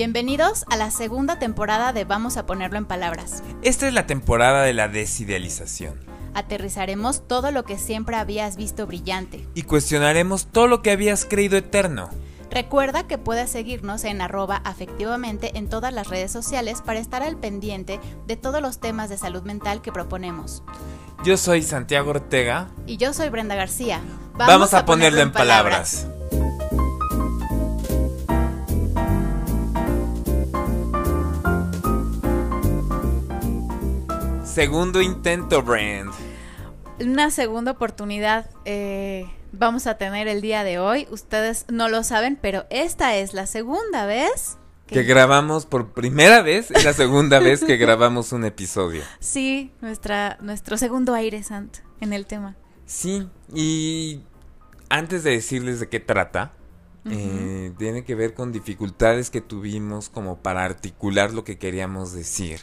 Bienvenidos a la segunda temporada de Vamos a ponerlo en palabras. Esta es la temporada de la desidealización. Aterrizaremos todo lo que siempre habías visto brillante. Y cuestionaremos todo lo que habías creído eterno. Recuerda que puedes seguirnos en arroba afectivamente en todas las redes sociales para estar al pendiente de todos los temas de salud mental que proponemos. Yo soy Santiago Ortega. Y yo soy Brenda García. Vamos, a, ponerlo, en palabras. Segundo intento, Brand. Una segunda oportunidad eh, vamos a tener el día de hoy. Ustedes no lo saben, pero esta es la segunda vez que grabamos por primera vez, es la segunda vez que grabamos un episodio. Sí, nuestra, nuestro segundo aire sant en el tema. Sí, y antes de decirles de qué trata, eh, tiene que ver con dificultades que tuvimos como para articular lo que queríamos decir.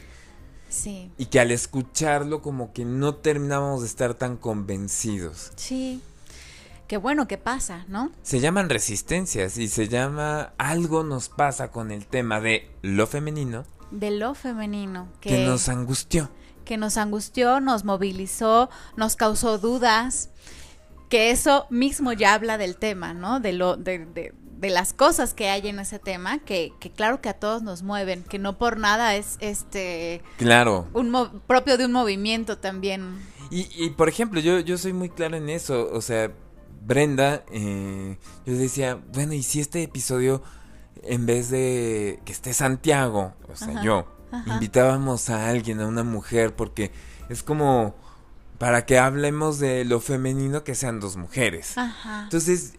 Sí. Y que al escucharlo como que no terminábamos de estar tan convencidos. Sí. Qué bueno que pasa, ¿no? Se llaman resistencias y se llama algo nos pasa con el tema de lo femenino. De lo femenino. Que, nos angustió. Que nos angustió, nos movilizó, nos causó dudas. Que eso mismo ya habla del tema, ¿no? De lo, de, de, de las cosas que hay en ese tema, que, que, claro que a todos nos mueven, que no por nada es este claro un propio de un movimiento también. Y, y por ejemplo, yo, yo soy muy claro en eso, o sea, Brenda, eh, yo decía, bueno, ¿y si este episodio, en vez de que esté Santiago, o sea, yo, invitábamos a alguien, a una mujer, porque es como para que hablemos de lo femenino que sean dos mujeres. Ajá. Entonces,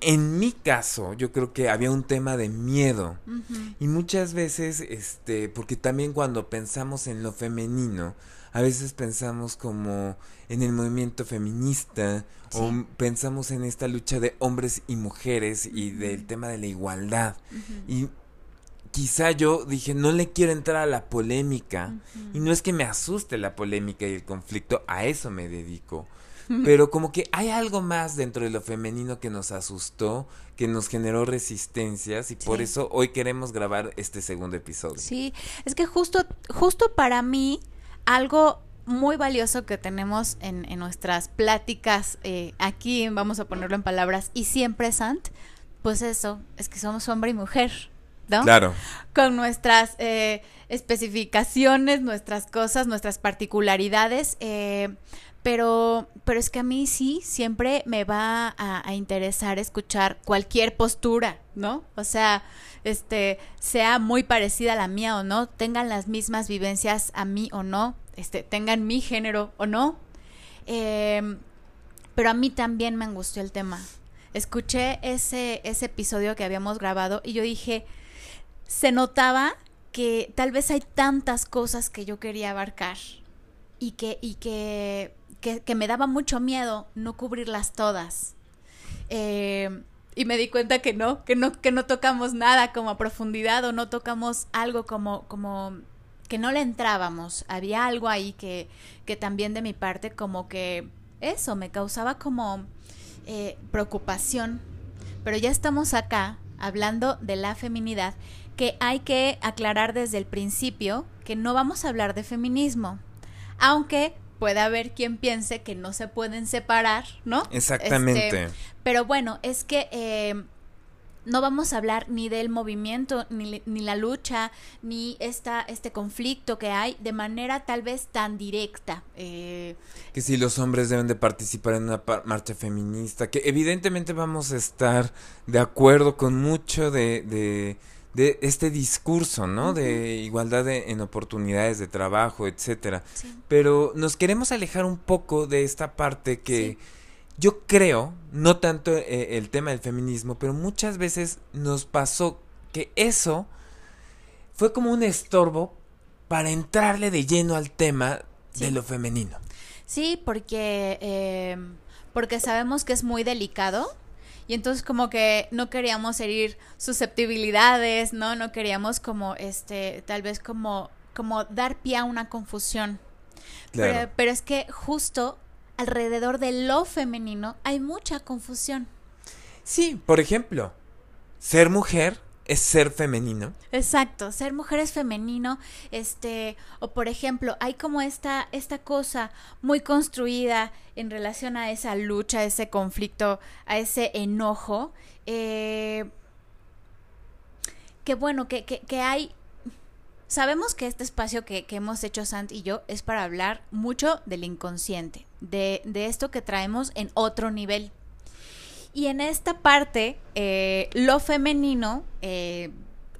en mi caso, yo creo que había un tema de miedo. Uh -huh. Y muchas veces, este, porque también cuando pensamos en lo femenino, a veces pensamos como en el movimiento feminista sí. o pensamos en esta lucha de hombres y mujeres y del tema de la igualdad. Uh -huh. Y quizá yo dije, no le quiero entrar a la polémica. Y no es que me asuste la polémica y el conflicto, a eso me dedico. Pero como que hay algo más dentro de lo femenino que nos asustó, que nos generó resistencias y sí. por eso hoy queremos grabar este segundo episodio. Sí, es que justo, justo para mí, algo muy valioso que tenemos en, en nuestras pláticas eh, aquí, vamos a ponerlo en palabras, y siempre, Sant, pues eso, es que somos hombre y mujer. ¿no? Claro. Con nuestras eh, especificaciones, nuestras cosas, nuestras particularidades. Eh, pero, pero es que a mí sí siempre me va a, interesar escuchar cualquier postura, ¿no? O sea, este, sea muy parecida a la mía o no, tengan las mismas vivencias a mí o no, este, tengan mi género o no. Eh, pero a mí también me angustió el tema. Escuché ese, ese episodio que habíamos grabado y yo dije, se notaba que tal vez hay tantas cosas que yo quería abarcar y que, y que que, me daba mucho miedo no cubrirlas todas. Eh, y me di cuenta que no, que no, que no tocamos nada como a profundidad o no tocamos algo como, como que no le entrábamos. Había algo ahí que, que también de mi parte como que eso me causaba como eh, preocupación. Pero ya estamos acá hablando de la feminidad, que hay que aclarar desde el principio que no vamos a hablar de feminismo. Aunque puede haber quien piense que no se pueden separar, ¿no? Exactamente. Este, pero bueno, es que eh, no vamos a hablar ni del movimiento, ni, ni la lucha, ni esta, este conflicto que hay de manera tal vez tan directa. Eh, que si los hombres deben de participar en una marcha feminista, que evidentemente vamos a estar de acuerdo con mucho de... de de este discurso, ¿no? Uh -huh. De igualdad de, en oportunidades de trabajo, etcétera. Sí. Pero nos queremos alejar un poco de esta parte que sí. yo creo, no tanto eh, el tema del feminismo, pero muchas veces nos pasó que eso fue como un estorbo para entrarle de lleno al tema sí. de lo femenino. Sí, porque eh, porque sabemos que es muy delicado y entonces como que no queríamos herir susceptibilidades, ¿no? No queríamos como, este, tal vez como, como dar pie a una confusión. Claro. Pero, pero es que justo alrededor de lo femenino hay mucha confusión. Sí, por ejemplo, ser mujer es ser femenino. Exacto, ser mujer es femenino, este, o por ejemplo, hay como esta, esta cosa muy construida en relación a esa lucha, a ese conflicto, a ese enojo, eh, que bueno, que, que, que hay Sabemos que este espacio que, que, hemos hecho Sant y yo es para hablar mucho del inconsciente, de, de esto que traemos en otro nivel. Y en esta parte, eh, lo femenino, eh,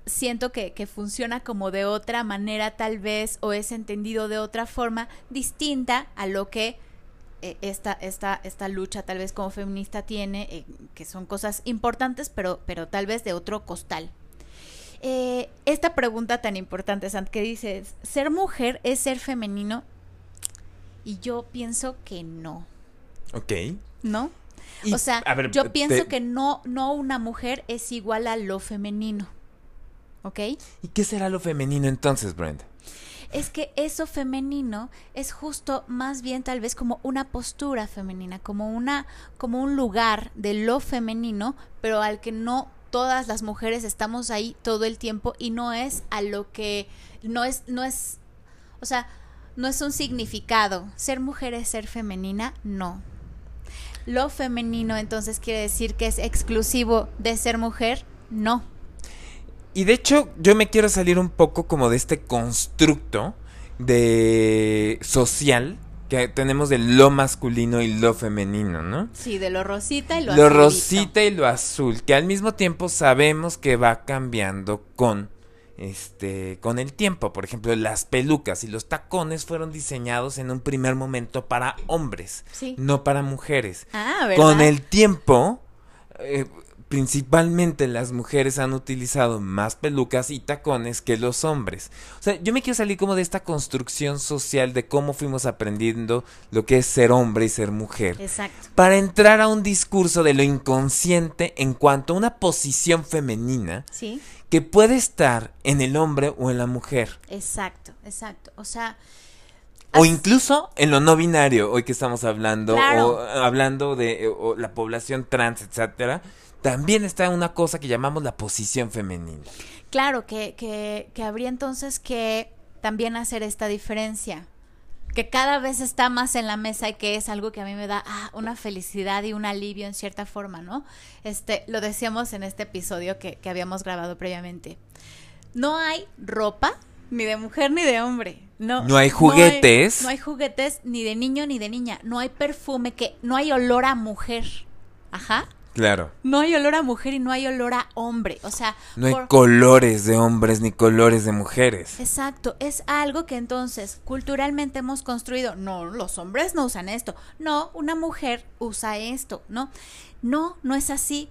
siento que, que, funciona como de otra manera tal vez, o es entendido de otra forma distinta a lo que eh, esta, esta, esta lucha tal vez como feminista tiene, que son cosas importantes, pero, pero tal vez de otro costal. Esta pregunta tan importante, Sant, que dices, ¿ser mujer es ser femenino? Y yo pienso que no. Ok. ¿No? Y, o sea, ver, yo pienso te... que no, no una mujer es igual a lo femenino. ¿Ok? ¿Y qué será lo femenino entonces, Brenda? Es que eso femenino es justo más bien tal vez como una postura femenina, como una, como un lugar de lo femenino, pero al que no todas las mujeres estamos ahí todo el tiempo y no es a lo que no es no es o sea no es un significado ser mujer es ser femenina no lo femenino entonces quiere decir que es exclusivo de ser mujer no y de hecho yo me quiero salir un poco como de este constructo de social que tenemos de lo masculino y lo femenino, ¿no? Sí, de lo rosita y lo, lo azul. Lo rosita y lo azul, que al mismo tiempo sabemos que va cambiando con este con el tiempo. Por ejemplo, las pelucas y los tacones fueron diseñados en un primer momento para hombres, sí. no para mujeres. Ah, ¿verdad? Con el tiempo eh, principalmente las mujeres han utilizado más pelucas y tacones que los hombres. O sea, yo me quiero salir como de esta construcción social de cómo fuimos aprendiendo lo que es ser hombre y ser mujer. Exacto. Para entrar a un discurso de lo inconsciente en cuanto a una posición femenina ¿Sí? Que puede estar en el hombre o en la mujer. Exacto, exacto. O sea, o incluso en lo no binario, hoy que estamos hablando, Claro. o hablando de o la población trans, etcétera, también está una cosa que llamamos la posición femenina. Claro, que, que, que habría entonces que también hacer esta diferencia, que cada vez está más en la mesa y que es algo que a mí me da ah, una felicidad y un alivio en cierta forma, ¿no? Este, lo decíamos en este episodio que, que habíamos grabado previamente. No hay ropa ni de mujer ni de hombre. No, No hay juguetes. No hay, no hay juguetes ni de niño ni de niña. No hay perfume que no hay olor a mujer. Ajá. Claro. No hay olor a mujer y no hay olor a hombre. O sea, No hay por- colores de hombres ni colores de mujeres. Exacto, es algo que entonces culturalmente hemos construido. No, los hombres no usan esto. No, una mujer usa esto, ¿no? No, no es así.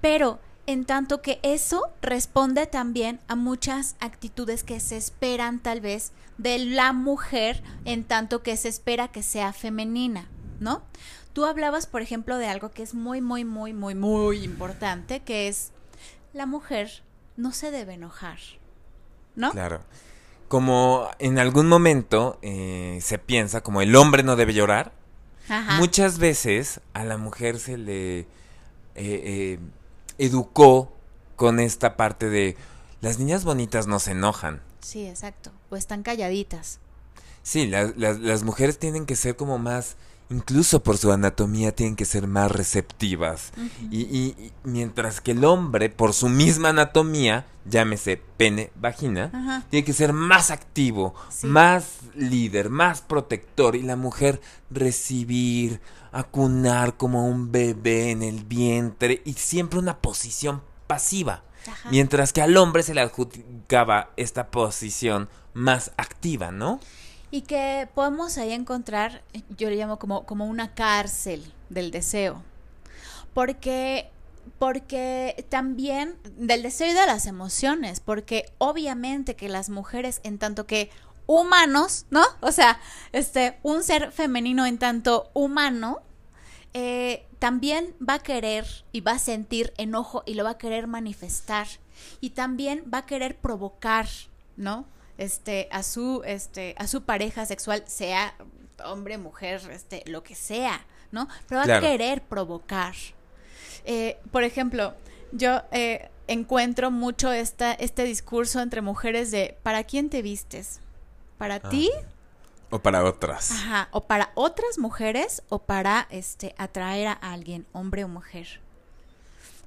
Pero en tanto que eso responde también a muchas actitudes que se esperan tal vez de la mujer en tanto que se espera que sea femenina, ¿no? Tú hablabas, por ejemplo, de algo que es muy, muy, muy, muy, muy importante, que es la mujer no se debe enojar, ¿no? Claro. Como en algún momento eh, se piensa, como el hombre no debe llorar, Ajá. muchas veces a la mujer se le eh, eh, educó con esta parte de las niñas bonitas no se enojan. Sí, exacto. O están calladitas. Sí, las, mujeres tienen que ser como más, incluso por su anatomía, tienen que ser más receptivas. y, y- y mientras que el hombre, por su misma anatomía, llámese pene, vagina, tiene que ser más activo, Sí. más líder, más protector. Y la mujer recibir, acunar como un bebé en el vientre y siempre una posición pasiva. Ajá. Mientras que al hombre se le adjudicaba esta posición más activa, ¿no? Y que podemos ahí encontrar, yo le llamo como, como una cárcel del deseo. Porque, porque también del deseo y de las emociones, porque obviamente que las mujeres en tanto que humanos, ¿no? O sea, este, un ser femenino en tanto humano, eh, también va a querer y va a sentir enojo y lo va a querer manifestar. Y también va a querer provocar, ¿no? Este, a su, este, a su pareja sexual, sea hombre, mujer, este, lo que sea, ¿no? Pero va Claro. a querer provocar. Eh, por ejemplo, yo eh, encuentro mucho esta, este discurso entre mujeres de ¿para quién te vistes? ¿Para Ah. ti? O para otras. Ajá, o para otras mujeres o para este atraer a alguien, hombre o mujer.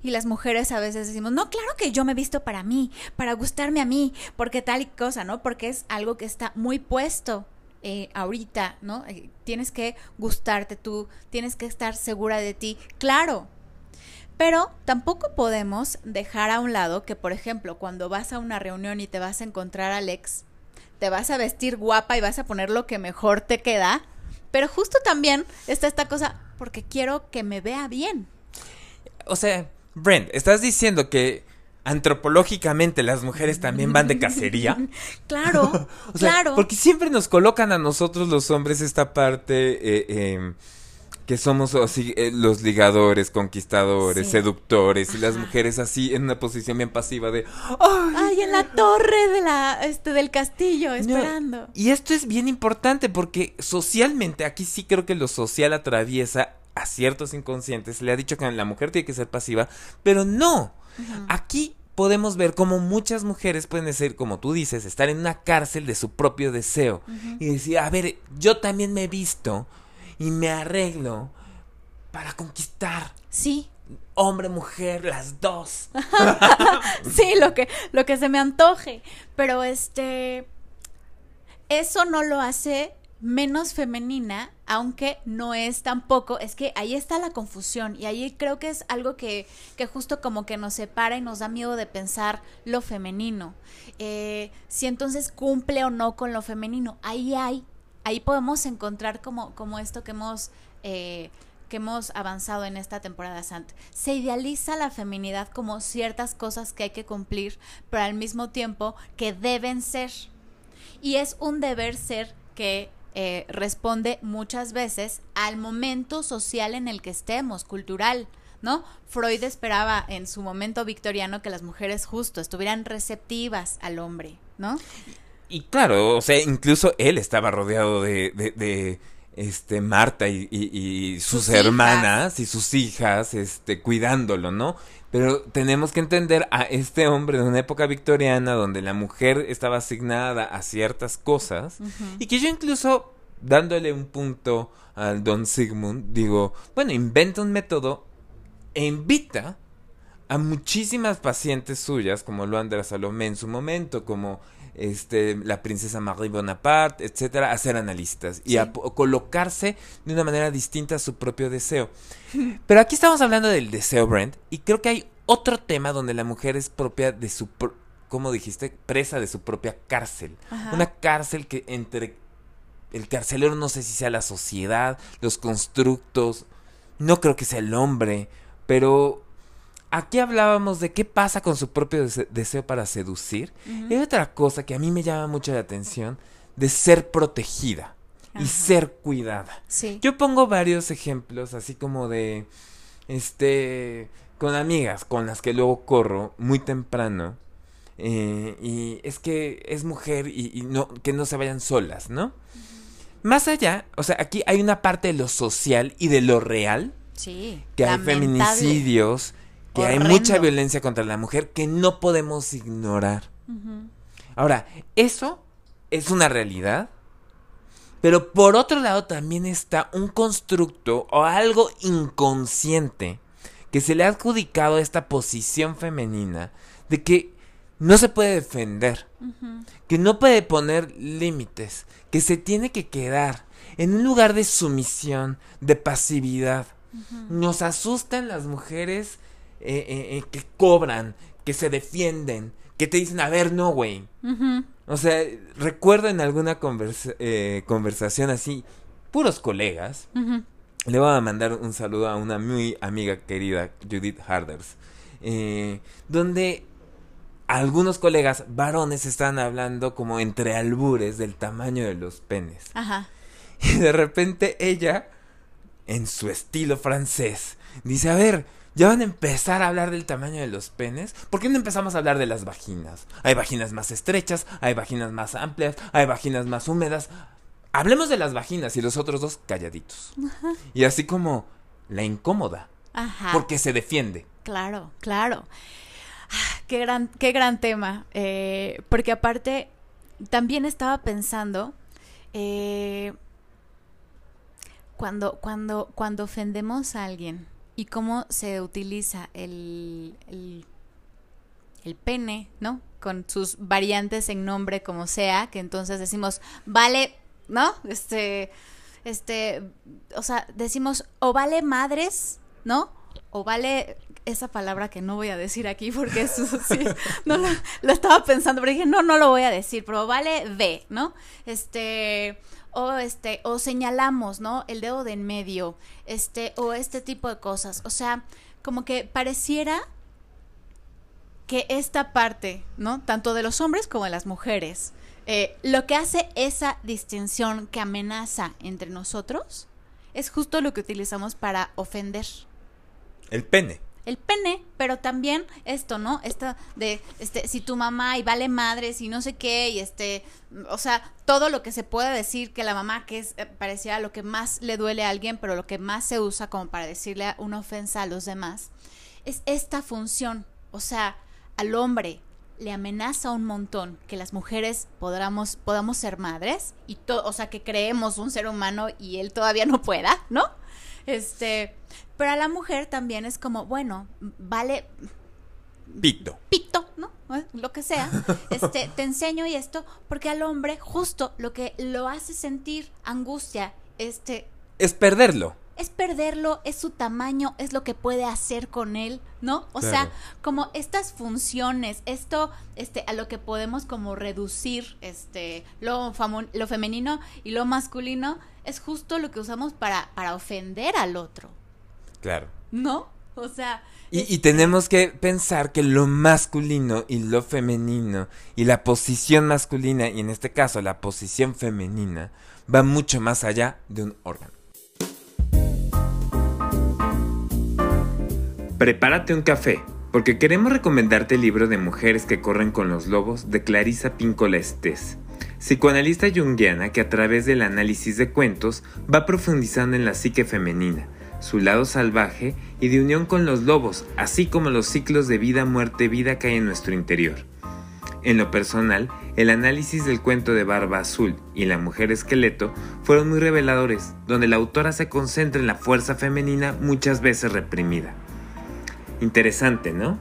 Y las mujeres a veces decimos, no, claro que yo me he visto para mí, para gustarme a mí, porque tal y cosa, ¿no? Porque es algo que está muy puesto eh, ahorita, ¿no? Eh, tienes que gustarte tú, tienes que estar segura de ti, claro. Pero tampoco podemos dejar a un lado que, por ejemplo, cuando vas a una reunión y te vas a encontrar al ex, te vas a vestir guapa y vas a poner lo que mejor te queda, pero justo también está esta cosa, porque quiero que me vea bien. O sea, Brent, ¿estás diciendo que antropológicamente las mujeres también van de cacería? Claro, O sea, claro. Porque siempre nos colocan a nosotros los hombres esta parte eh, eh, que somos así, eh, los ligadores, conquistadores, Sí. seductores, y las mujeres así en una posición bien pasiva de ¡Ay! Ay, en la torre de la, este, del castillo, No, esperando. Y esto es bien importante porque socialmente, aquí sí creo que lo social atraviesa a ciertos inconscientes. Le ha dicho que la mujer tiene que ser pasiva, pero no. Aquí podemos ver cómo muchas mujeres pueden ser, como tú dices, estar en una cárcel de su propio deseo. Y decir, a ver, yo también me he visto y me arreglo para conquistar. Sí, Hombre, mujer, las dos. sí, lo que, lo que se me antoje. Pero este, eso no lo hace menos femenina, aunque no es tampoco, es que ahí está la confusión y ahí creo que es algo que, que justo como que nos separa y nos da miedo de pensar lo femenino. Eh, si entonces cumple o no con lo femenino, ahí hay, ahí podemos encontrar como, como esto que hemos... eh, que hemos avanzado en esta temporada santa. Se idealiza la feminidad como ciertas cosas que hay que cumplir, pero al mismo tiempo que deben ser. Y es un deber ser que eh, responde muchas veces al momento social en el que estemos, cultural. ¿No? Freud esperaba en su momento victoriano que las mujeres justo estuvieran receptivas al hombre, ¿no? Y claro, o sea, incluso él estaba rodeado de, de, de, este Marta y, y- y sus, Sus hermanas y sus hijas, este, cuidándolo, ¿no? Pero tenemos que entender a este hombre de una época victoriana donde la mujer estaba asignada a ciertas cosas y que yo incluso dándole un punto al Don Sigmund digo, bueno, inventa un método e invita a muchísimas pacientes suyas, como lo Andra Salomé en su momento, como este la princesa Marie Bonaparte, etcétera, a ser analistas y Sí. a colocarse de una manera distinta a su propio deseo. Pero aquí estamos hablando del deseo, Brent, y creo que hay otro tema donde la mujer es propia de su, pro- ¿cómo dijiste? Presa de su propia cárcel. Ajá. Una cárcel que entre el carcelero no sé si sea la sociedad, los constructos, no creo que sea el hombre, pero aquí hablábamos de qué pasa con su propio dese- deseo para seducir. Y hay otra cosa que a mí me llama mucho la atención, de ser protegida y ser cuidada. Sí. Yo pongo varios ejemplos, así como de, este, con amigas con las que luego corro muy temprano. eh, y es que es mujer y, y no, que no se vayan solas, ¿no? Más allá, o sea, aquí hay una parte de lo social y de lo real, Sí. que hay feminicidios, que hay mucha violencia contra la mujer que no podemos ignorar. Ahora, eso es una realidad, pero por otro lado también está un constructo o algo inconsciente que se le ha adjudicado a esta posición femenina de que no se puede defender, que no puede poner límites, que se tiene que quedar en un lugar de sumisión, de pasividad. Nos asustan las mujeres eh, eh, eh, que cobran, que se defienden, que te dicen, a ver, no, güey. O sea, recuerdo en alguna conversa- eh, conversación así, puros colegas, le voy a mandar un saludo a una muy amiga querida, Judith Harders, eh, donde algunos colegas varones están hablando como entre albures del tamaño de los penes. Ajá. Y de repente ella, en su estilo francés, dice, a ver, ya van a empezar a hablar del tamaño de los penes. ¿Por qué no empezamos a hablar de las vaginas? Hay vaginas más estrechas, hay vaginas más amplias, hay vaginas más húmedas. Hablemos de las vaginas y los otros dos calladitos. Y así como la incómoda, Ajá. porque se defiende. Claro, claro. Ah, qué gran, qué gran tema. Eh, porque aparte, también estaba pensando, eh, cuando, cuando, cuando ofendemos a alguien y cómo se utiliza el, el, pene, ¿no? Con sus variantes en nombre como sea, que entonces decimos, vale, ¿no? Este, este, o sea, decimos, o vale madres, ¿no? O vale esa palabra que no voy a decir aquí porque eso sí, no lo, estaba pensando, pero dije, no, no lo voy a decir, pero vale ve, ¿no? Este, o este, o señalamos, ¿no? El dedo de en medio, este, o este tipo de cosas. O sea, como que pareciera que esta parte, ¿no? Tanto de los hombres como de las mujeres, eh, lo que hace esa distinción que amenaza entre nosotros es justo lo que utilizamos para ofender. El pene. El pene, pero también esto, ¿no? Esta de, este, si tu mamá y vale madres y no sé qué, y este, o sea, todo lo que se puede decir que la mamá, que es, eh, parecía lo que más le duele a alguien, pero lo que más se usa como para decirle una ofensa a los demás, es esta función. O sea, al hombre, le amenaza un montón que las mujeres podamos, podamos ser madres y todo, o sea, que creemos un ser humano y él todavía no pueda, ¿no? Este, pero a la mujer también es como, bueno, vale pito. Pito, ¿no? Lo que sea. Este, te enseño y esto porque al hombre justo lo que lo hace sentir angustia, este es perderlo es perderlo, es su tamaño, es lo que puede hacer con él, ¿no? O sea, como estas funciones, esto, este, a lo que podemos como reducir, este, lo, lo femenino y lo masculino, es justo lo que usamos para, para ofender al otro. Claro. ¿No? O sea... Y, y, tenemos que pensar que lo masculino y lo femenino y la posición masculina y en este caso la posición femenina va mucho más allá de un órgano. Prepárate un café, porque queremos recomendarte el libro de Mujeres que corren con los lobos de Clarisa Píncola Estés, psicoanalista junguiana que a través del análisis de cuentos va profundizando en la psique femenina, su lado salvaje y de unión con los lobos, así como los ciclos de vida, muerte, vida que hay en nuestro interior. En lo personal, el análisis del cuento de Barba Azul y La Mujer Esqueleto fueron muy reveladores, donde la autora se concentra en la fuerza femenina muchas veces reprimida. Interesante, ¿no?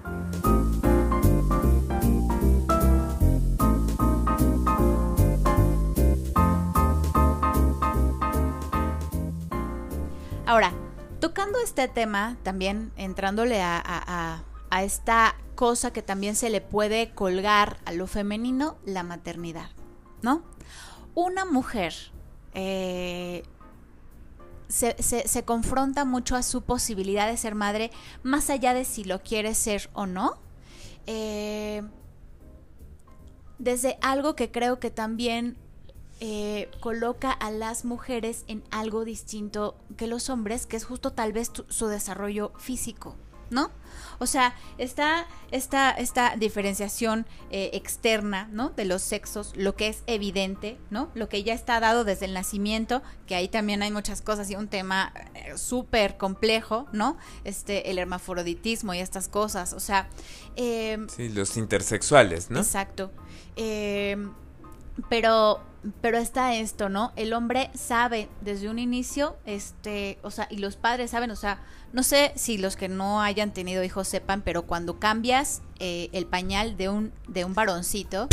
Tocando este tema, también entrándole a, esta cosa que también se le puede colgar a lo femenino, la maternidad, ¿no? Una mujer eh, se, confronta mucho a su posibilidad de ser madre, más allá de si lo quiere ser o no. Eh, desde algo que creo que también eh, coloca a las mujeres en algo distinto que los hombres, que es justo tal vez su desarrollo físico. ¿no? O sea, está esta, esta diferenciación eh, externa, ¿no? De los sexos, lo que es evidente, ¿no? Lo que ya está dado desde el nacimiento, que ahí también hay muchas cosas y un tema eh, súper complejo, ¿no? Este, el hermafroditismo y estas cosas, o sea... Em, sí, los intersexuales, ¿no? Exacto. Pero pero está esto, ¿no? El hombre sabe desde un inicio, este, o sea, y los padres saben, o sea, no sé si los que no hayan tenido hijos sepan, pero cuando cambias eh, el pañal de un, de un varoncito.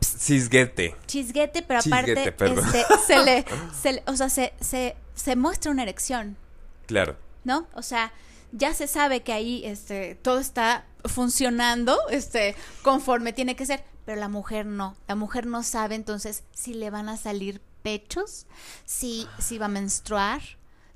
Chisguete. Chisguete, pero aparte este, se, le, se o sea, se, se, se muestra una erección. Claro. ¿No? O sea, ya se sabe que ahí este, todo está funcionando este, conforme tiene que ser pero la mujer no. La mujer no sabe entonces si le van a salir pechos, si, si va a menstruar,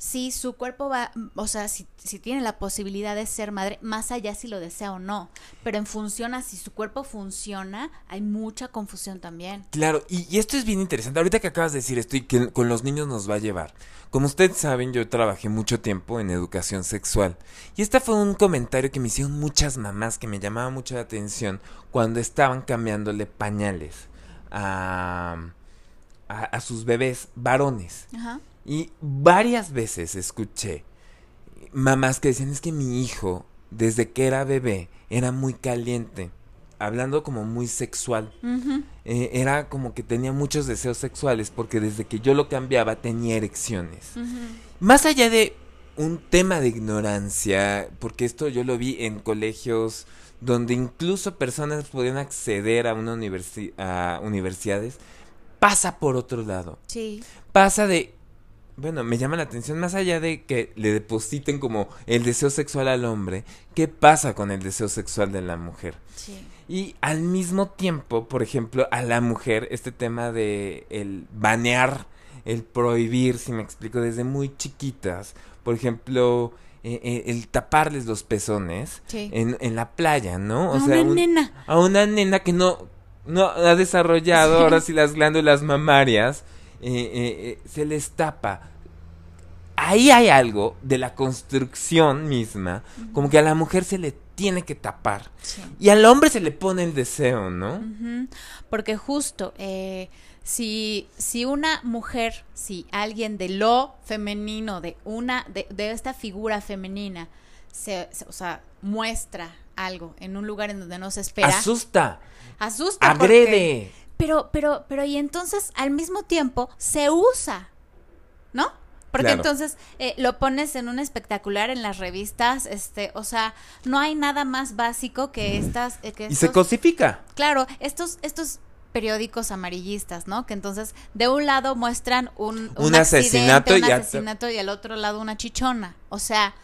si su cuerpo va, o sea, si, si, tiene la posibilidad de ser madre, más allá si lo desea o no. Pero en función a si su cuerpo funciona, hay mucha confusión también. Claro, y, y esto es bien interesante. Ahorita que acabas de decir esto y que con los niños nos va a llevar. Como ustedes saben, yo trabajé mucho tiempo en educación sexual. Y este fue un comentario que me hicieron muchas mamás que me llamaba mucho la atención cuando estaban cambiándole pañales a, a, sus bebés varones. Y varias veces escuché mamás que decían, es que mi hijo desde que era bebé, era muy caliente. Hablando como muy sexual. Eh, era como que tenía muchos deseos sexuales porque desde que yo lo cambiaba tenía erecciones. Más allá de un tema de ignorancia, porque esto yo lo vi en colegios donde incluso personas podían acceder a una a universidades, pasa por otro lado. Sí. Pasa de bueno, me llama la atención, más allá de que le depositen como el deseo sexual al hombre, ¿qué pasa con el deseo sexual de la mujer? Sí. Y al mismo tiempo, por ejemplo, a la mujer, este tema de el banear, el prohibir, si me explico, desde muy chiquitas, por ejemplo, eh, eh, el taparles los pezones en, en, la playa, ¿no? O a una nena. A una nena que no, no ha desarrollado ahora sí las glándulas mamarias, eh, se les tapa. Ahí hay algo de la construcción misma, como que a la mujer se le tiene que tapar. Y al hombre se le pone el deseo, ¿no? Porque justo, si, si una mujer, si alguien de lo femenino, de una, de, esta figura femenina, se, o sea, muestra algo en un lugar en donde no se espera. Asusta. Asusta. Agrede. Pero, pero, pero, y entonces al mismo tiempo se usa, ¿no? Porque entonces eh, lo pones en un espectacular en las revistas, este, o sea, no hay nada más básico que estas. Eh, y se cosifica. Claro, estos, estos periódicos amarillistas, ¿no? Que entonces de un lado muestran un, un, asesinato, un asesinato y al otro lado una chichona. O sea,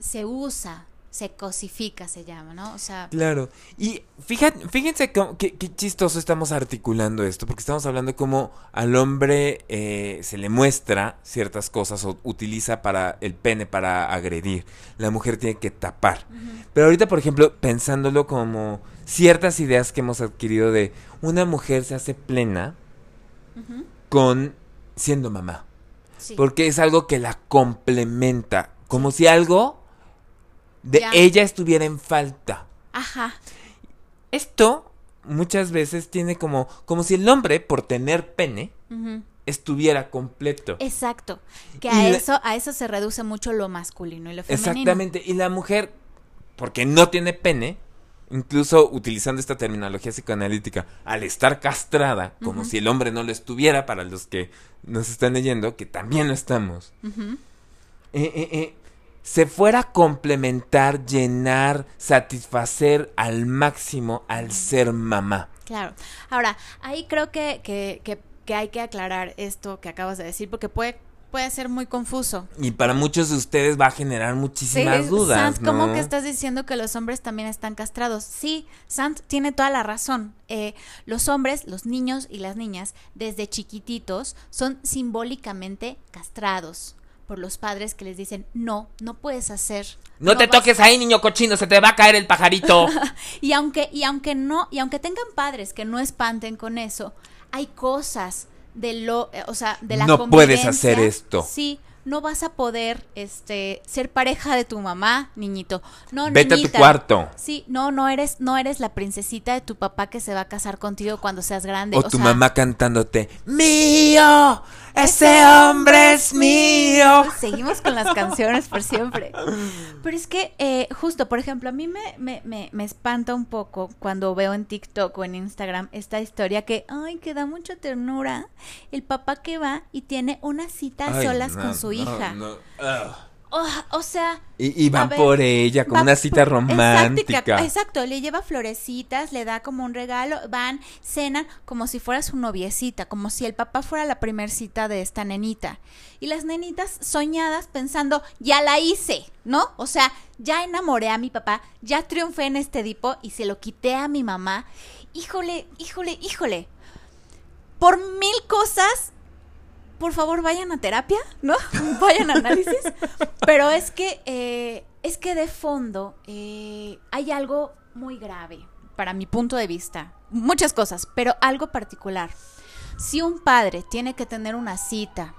se usa, se cosifica, se llama, ¿no? O sea. Claro. Y fíjate, fíjense qué, chistoso estamos articulando esto, porque estamos hablando cómo al hombre eh, se le muestra ciertas cosas o utiliza para el pene para agredir. La mujer tiene que tapar. Pero ahorita, por ejemplo, pensándolo como ciertas ideas que hemos adquirido de una mujer se hace plena con siendo mamá. Porque es algo que la complementa. Como si algo de ella estuviera en falta. Ajá. Esto muchas veces tiene como, como si el hombre, por tener pene, estuviera completo. Exacto. Que a eso, a eso se reduce mucho lo masculino y lo femenino. Exactamente. Y la mujer, porque no tiene pene, incluso utilizando esta terminología psicoanalítica, al estar castrada, como si el hombre no lo estuviera, para los que nos están leyendo, que también lo estamos, eh, eh, eh, se fuera a complementar, llenar, satisfacer al máximo al ser mamá. Claro. Ahora, ahí creo que, que, que, que hay que aclarar esto que acabas de decir, porque puede puede ser muy confuso. Y para muchos de ustedes va a generar muchísimas dudas. Sant, ¿cómo que estás diciendo que los hombres también están castrados? Sí, Sant tiene toda la razón. Eh, los hombres, los niños y las niñas, desde chiquititos, son simbólicamente castrados por los padres que les dicen, no, no puedes hacer. No, te toques ahí, niño cochino, se te va a caer el pajarito. y aunque, y aunque no, y aunque tengan padres que no espanten con eso, hay cosas de lo, eh, o sea, de la No puedes hacer esto. Sí, no vas a poder este ser pareja de tu mamá, niñito. No, Vete a tu cuarto. Sí, no, no eres no eres la princesita de tu papá que se va a casar contigo cuando seas grande. O, tu mamá cantándote, "Mío, ese hombre es mío." Seguimos con las canciones por siempre. Pero es que eh, justo, por ejemplo, a mí me, me, me, me, espanta un poco cuando veo en TikTok o en Instagram esta historia que, ay, que da mucha ternura. El papá que va y tiene una cita solas con su hija. o sea. Y, van por ella, como una cita romántica. Exacto, le lleva florecitas, le da como un regalo, van, cenan como si fuera su noviecita, como si el papá fuera la primer cita de esta nenita. Y las nenitas soñadas pensando, ya la hice, ¿no? O sea, ya enamoré a mi papá, ya triunfé en este tipo y se lo quité a mi mamá. Híjole, híjole, híjole. Por mil cosas por favor vayan a terapia, ¿no? vayan a análisis. Pero es que, eh, es que de fondo eh, hay algo muy grave, para mi punto de vista. Muchas cosas, pero algo particular. Si un padre tiene que tener una cita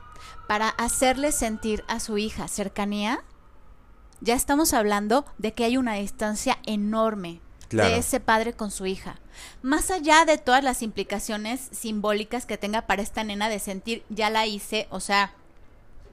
para hacerle sentir a su hija cercanía, ya estamos hablando de que hay una distancia enorme de ese padre con su hija. Más allá de todas las implicaciones simbólicas que tenga para esta nena de sentir, ya la hice, o sea,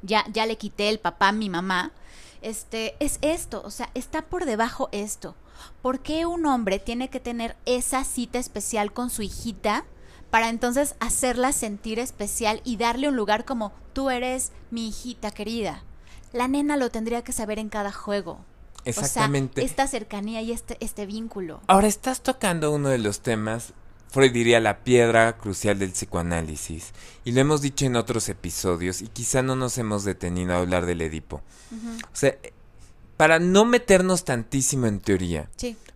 ya, ya le quité el papá a mi mamá, este, es esto, o sea, está por debajo esto. ¿Por qué un hombre tiene que tener esa cita especial con su hijita para entonces hacerla sentir especial y darle un lugar como tú eres mi hijita querida? La nena lo tendría que saber en cada juego. Exactamente. O sea, esta cercanía y este, este vínculo. Ahora estás tocando uno de los temas Freud diría la piedra crucial del psicoanálisis, y lo hemos dicho en otros episodios, y quizá no nos hemos detenido a hablar del Edipo. O sea, para no meternos tantísimo en teoría,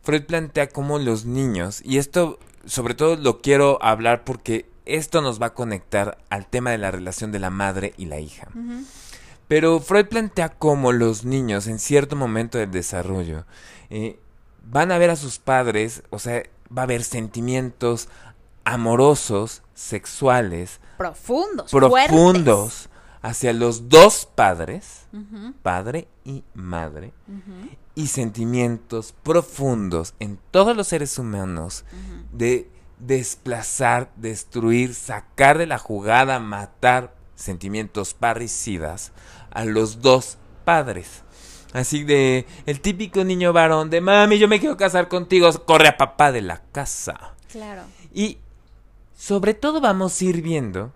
Freud plantea cómo los niños, y esto sobre todo lo quiero hablar porque esto nos va a conectar al tema de la relación de la madre y la hija. Pero Freud plantea cómo los niños en cierto momento del desarrollo eh, van a ver a sus padres, o sea, va a haber sentimientos amorosos, sexuales, profundos, profundos hacia los dos padres, padre y madre, y sentimientos profundos en todos los seres humanos de desplazar, destruir, sacar de la jugada, matar sentimientos parricidas a los dos padres. Así de el típico niño varón de mami, yo me quiero casar contigo, corre a papá de la casa. Claro. Y sobre todo vamos a ir viendo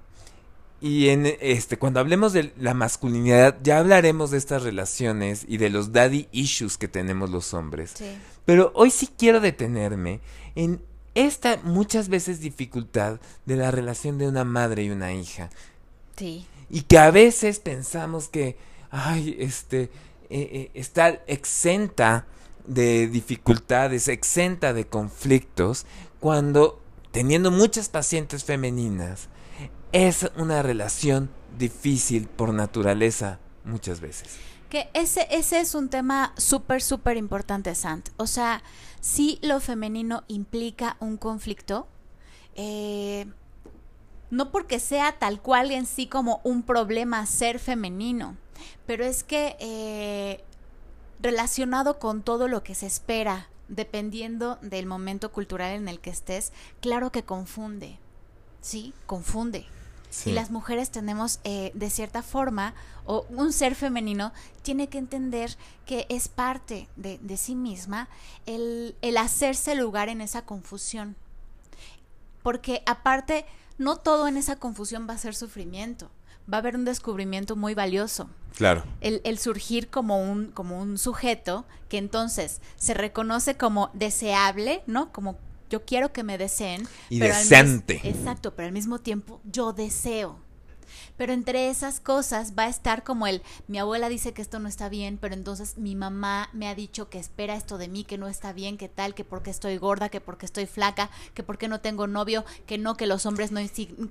y en este cuando hablemos de la masculinidad ya hablaremos de estas relaciones y de los daddy issues que tenemos los hombres. Sí. Pero hoy sí quiero detenerme en esta muchas veces dificultad de la relación de una madre y una hija. Sí. Y que a veces pensamos que ay, este eh, eh, está exenta de dificultades, exenta de conflictos, cuando teniendo muchas pacientes femeninas, es una relación difícil por naturaleza muchas veces. Que ese, ese es un tema súper, súper importante, Sant. O sea, si lo femenino implica un conflicto, eh, no porque sea tal cual en sí como un problema ser femenino, pero es que eh, relacionado con todo lo que se espera, dependiendo del momento cultural en el que estés, claro que confunde, ¿sí? Confunde. Y las mujeres tenemos, eh, de cierta forma, o un ser femenino tiene que entender que es parte de, sí misma el, el hacerse lugar en esa confusión. Porque aparte, no todo en esa confusión va a ser sufrimiento va a haber un descubrimiento muy valioso. Claro. El, surgir como un, como un sujeto que entonces se reconoce como deseable, ¿no? Como yo quiero que me deseen. Y deseante. exacto, pero al mismo tiempo yo deseo. Pero entre esas cosas va a estar como el, mi abuela dice que esto no está bien, pero entonces mi mamá me ha dicho que espera esto de mí, que no está bien, que tal, que porque estoy gorda, que porque estoy flaca, que porque no tengo novio, que no, que los hombres no,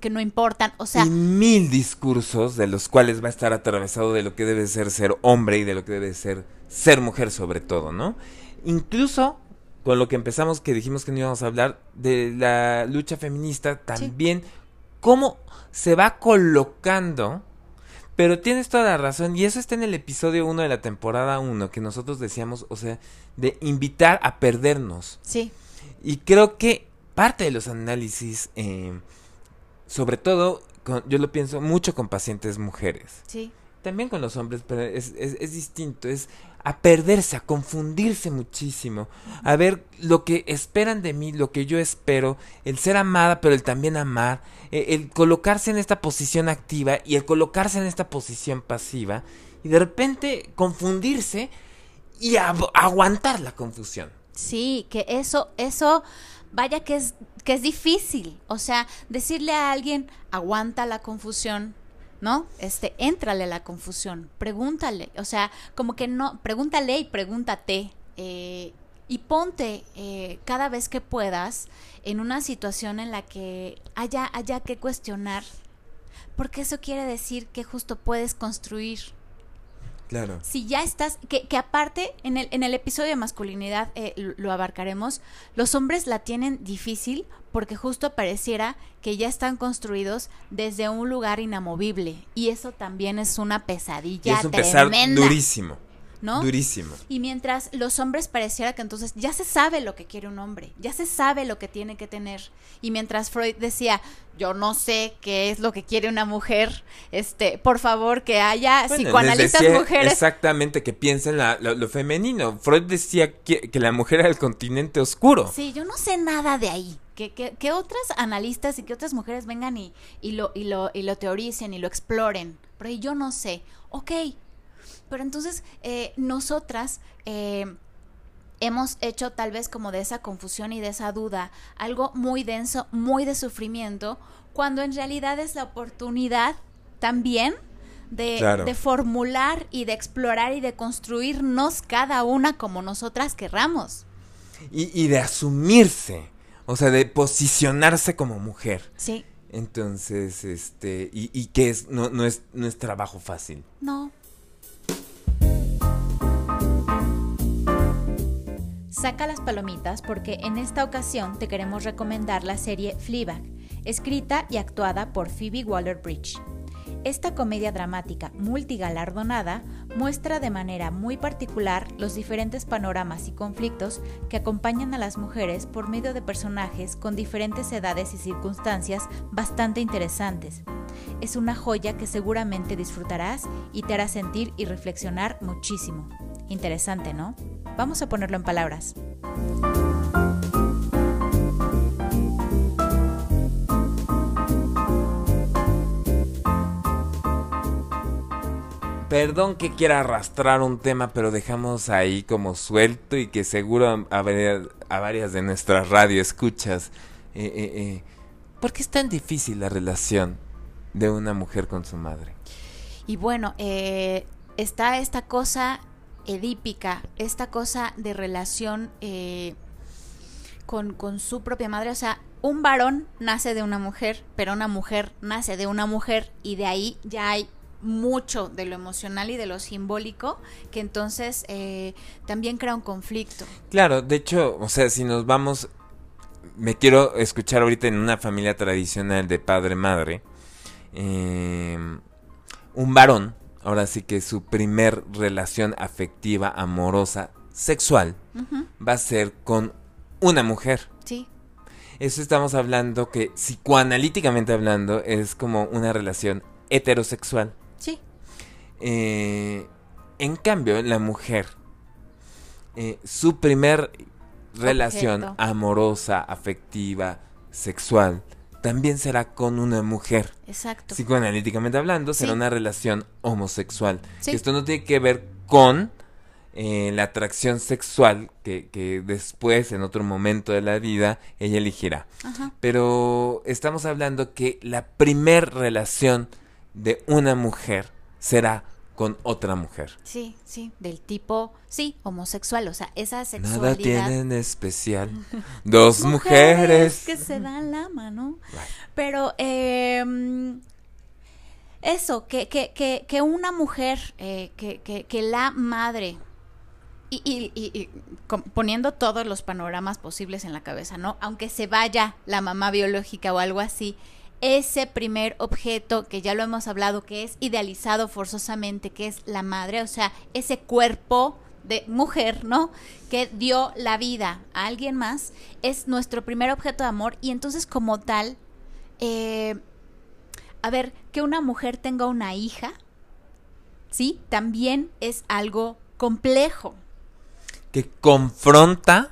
que no importan, o sea... Y mil discursos de los cuales va a estar atravesado de lo que debe ser ser hombre y de lo que debe ser ser mujer sobre todo, ¿no? Incluso con lo que empezamos, que dijimos que no íbamos a hablar, de la lucha feminista, también cómo se va colocando. Pero tienes toda la razón, y eso está en el episodio 1 de la temporada 1, que nosotros decíamos, o sea, de invitar a perdernos. Sí. Y creo que parte de los análisis, eh, sobre todo, yo lo pienso mucho con pacientes mujeres. Sí. También con los hombres, pero es, es, es distinto, es a perderse, a confundirse muchísimo, a ver lo que esperan de mí, lo que yo espero, el ser amada, pero el también amar, e, el, colocarse en esta posición activa y el colocarse en esta posición pasiva, y de repente confundirse y aguantar la confusión. Sí, que eso, eso, vaya que es, que es difícil. O sea, decirle a alguien, aguanta la confusión, ¿no? Este, éntrale la confusión, pregúntale, o sea, como que no, pregúntale y pregúntate, eh, y ponte eh, cada vez que puedas en una situación en la que haya, haya que cuestionar, porque eso quiere decir que justo puedes construir Claro. Si ya estás, que, que aparte, en el, en el episodio de masculinidad eh, lo abarcaremos, los hombres la tienen difícil porque justo pareciera que ya están construidos desde un lugar inamovible. Y eso también es una pesadilla. es un pesar durísimo. ¿No? Durísimo. Y mientras los hombres pareciera que entonces ya se sabe lo que quiere un hombre, ya se sabe lo que tiene que tener. Y mientras Freud decía, yo no sé qué es lo que quiere una mujer, este, por favor que haya Bueno, psicoanalistas mujeres. Exactamente, que piensen la- lo, lo femenino. Freud decía que, que la mujer era el continente oscuro. Sí, yo no sé nada de ahí. Que, que, que otras analistas y que otras mujeres vengan y, y, lo, y, lo, y lo teoricen y lo exploren. Pero yo no sé. Ok. Pero entonces, eh, nosotras eh, hemos hecho tal vez como de esa confusión y de esa duda algo muy denso, muy de sufrimiento, cuando en realidad es la oportunidad también de, Claro. de formular y de explorar y de construirnos cada una como nosotras querramos. Y, y de asumirse. O sea, de posicionarse como mujer. Sí. Entonces, este, y, y que es, no, no es, no es trabajo fácil. No. Saca las palomitas porque en esta ocasión te queremos recomendar la serie Fleabag, escrita y actuada por Phoebe Waller-Bridge. Esta comedia dramática multigalardonada muestra de manera muy particular los diferentes panoramas y conflictos que acompañan a las mujeres por medio de personajes con diferentes edades y circunstancias bastante interesantes. Es una joya que seguramente disfrutarás y te hará sentir y reflexionar muchísimo. Interesante, ¿no? Vamos a ponerlo en palabras. Perdón que quiera arrastrar un tema, pero dejamos ahí como suelto y que seguro a, varias, de nuestras radio escuchas. Eh, eh, eh, ¿Por qué es tan difícil la relación de una mujer con su madre? Y bueno, está esta cosa edípica, esta cosa de relación con su propia madre. O sea, un varón nace de una mujer, pero una mujer nace de una mujer y de ahí ya hay mucho de lo emocional y de lo simbólico que entonces eh, también crea un conflicto. Claro, de hecho, o sea, si nos vamos, me quiero escuchar ahorita en una familia tradicional de padre-madre, eh, un varón, ahora sí que su primer relación afectiva, amorosa, sexual, va a ser con una mujer. Sí, Eso estamos hablando que psicoanalíticamente hablando es como una relación heterosexual. Sí, Eh, en cambio, la mujer, eh, su primer relación Objeto. amorosa, afectiva, sexual, también será con una mujer. exacto. Psicoanalíticamente hablando, será Sí. una relación homosexual. Sí. Esto no tiene que ver con eh, la atracción sexual que, que después, en otro momento de la vida, ella elegirá. Ajá. Pero estamos hablando que la primer relación de una mujer será con otra mujer. Sí, sí, del tipo, sí, homosexual, o sea, esa Nada sexualidad. tienen especial. Dos mujeres. que se dan la mano. Right. Pero eh, eso, que, que, que, que una mujer, eh, que, que, que la madre, y, y- y- y poniendo todos los panoramas posibles en la cabeza, ¿no? Aunque se vaya la mamá biológica o algo así, ese primer objeto que ya lo hemos hablado, que es idealizado forzosamente, que es la madre, o sea, ese cuerpo de mujer, ¿no? Que dio la vida a alguien más, es nuestro primer objeto de amor y entonces como tal, eh, a ver, que una mujer tenga una hija, ¿sí? También es algo complejo. Que confronta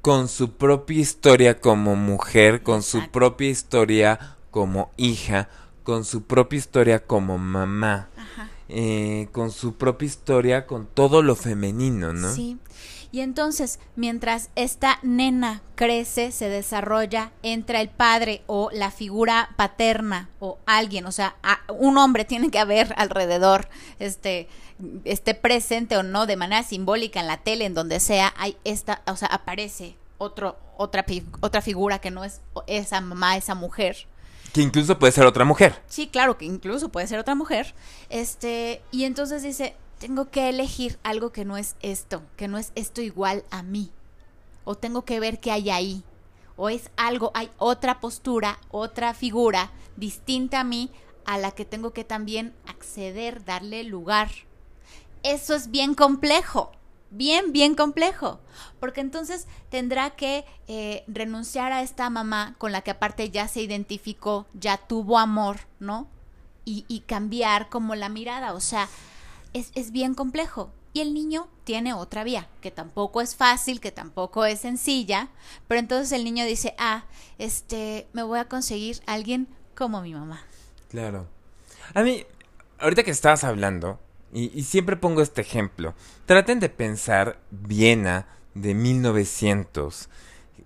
con su propia historia como mujer, con su propia historia como hija, con su propia historia como mamá, Ajá. eh, con su propia historia, con todo lo femenino, ¿no? Sí. Y entonces, mientras esta nena crece, se desarrolla, entra el padre o la figura paterna o alguien, o sea, a- un hombre tiene que haber alrededor, este, esté presente o no, de manera simbólica en la tele, en donde sea, hay esta, o sea, aparece otro, otra, otra figura que no es esa mamá, esa mujer. Que incluso puede ser otra mujer. Sí, claro, que incluso puede ser otra mujer. Este, y entonces dice, tengo que elegir algo que no es esto, que no es esto igual a mí. O tengo que ver qué hay ahí. O es algo, hay otra postura, otra figura distinta a mí a la que tengo que también acceder, darle lugar. eso es bien complejo, bien, bien complejo, porque entonces tendrá que eh, renunciar a esta mamá con la que aparte ya se identificó, ya tuvo amor, ¿no? Y, y cambiar como la mirada, o sea, es, es bien complejo. Y el niño tiene otra vía, que tampoco es fácil, que tampoco es sencilla, pero entonces el niño dice, ah, este, me voy a conseguir alguien como mi mamá. Claro. A mí, ahorita que estabas hablando, y, y siempre pongo este ejemplo, traten de pensar Viena de 1900,